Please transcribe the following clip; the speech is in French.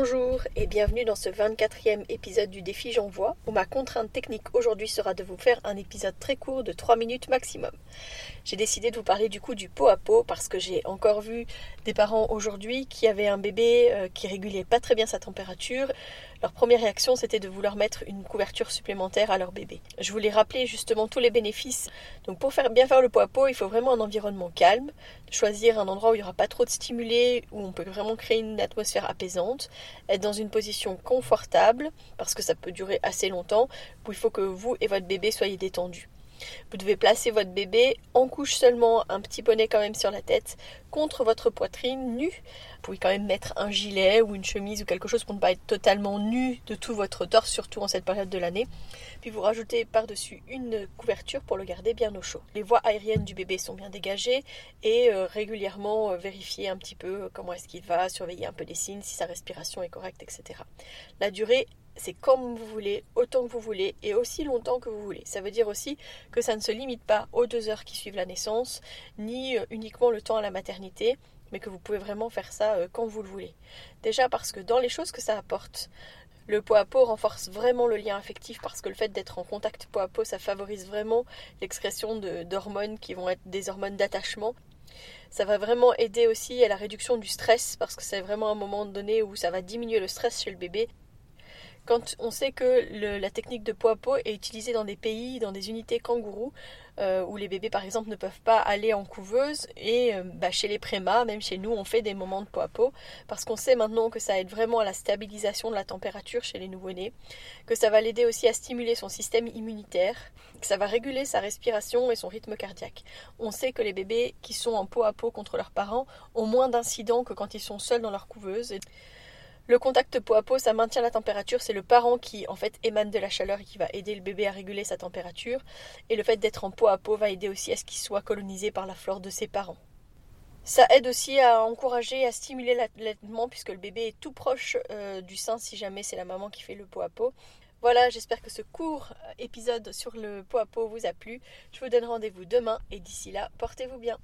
Bonjour et bienvenue dans ce 24e épisode du défi J'envoie où ma contrainte technique aujourd'hui sera de vous faire un épisode très court de 3 minutes maximum. J'ai décidé de vous parler du coup du pot à pot parce que j'ai encore vu des parents aujourd'hui qui avaient un bébé euh, qui régulait pas très bien sa température. Leur première réaction c'était de vouloir mettre une couverture supplémentaire à leur bébé. Je voulais rappeler justement tous les bénéfices. Donc pour faire bien faire le pot à pot, il faut vraiment un environnement calme, choisir un endroit où il n'y aura pas trop de stimulés, où on peut vraiment créer une atmosphère apaisante, être dans une position confortable parce que ça peut durer assez longtemps, où il faut que vous et votre bébé soyez détendus. Vous devez placer votre bébé en couche seulement, un petit bonnet quand même sur la tête, contre votre poitrine nue. Vous pouvez quand même mettre un gilet ou une chemise ou quelque chose pour ne pas être totalement nu de tout votre torse, surtout en cette période de l'année. Puis vous rajoutez par-dessus une couverture pour le garder bien au chaud. Les voies aériennes du bébé sont bien dégagées et euh, régulièrement euh, vérifier un petit peu comment est-ce qu'il va, surveiller un peu les signes, si sa respiration est correcte, etc. La durée c'est comme vous voulez, autant que vous voulez et aussi longtemps que vous voulez. Ça veut dire aussi que ça ne se limite pas aux deux heures qui suivent la naissance, ni euh, uniquement le temps à la maternité, mais que vous pouvez vraiment faire ça euh, quand vous le voulez. Déjà parce que dans les choses que ça apporte, le pot à pot renforce vraiment le lien affectif parce que le fait d'être en contact pot à pot, ça favorise vraiment l'expression d'hormones qui vont être des hormones d'attachement. Ça va vraiment aider aussi à la réduction du stress parce que c'est vraiment un moment donné où ça va diminuer le stress chez le bébé quand on sait que la technique de peau à peau est utilisée dans des pays, dans des unités kangourous, euh, où les bébés par exemple ne peuvent pas aller en couveuse, et euh, bah, chez les prémas, même chez nous, on fait des moments de peau à peau, parce qu'on sait maintenant que ça aide vraiment à la stabilisation de la température chez les nouveau-nés, que ça va l'aider aussi à stimuler son système immunitaire, que ça va réguler sa respiration et son rythme cardiaque. On sait que les bébés qui sont en peau à peau contre leurs parents ont moins d'incidents que quand ils sont seuls dans leur couveuse. Le contact peau à peau, ça maintient la température. C'est le parent qui, en fait, émane de la chaleur et qui va aider le bébé à réguler sa température. Et le fait d'être en peau à peau va aider aussi à ce qu'il soit colonisé par la flore de ses parents. Ça aide aussi à encourager, à stimuler l'allaitement puisque le bébé est tout proche euh, du sein si jamais c'est la maman qui fait le peau à peau. Voilà, j'espère que ce court épisode sur le peau à peau vous a plu. Je vous donne rendez-vous demain et d'ici là, portez-vous bien.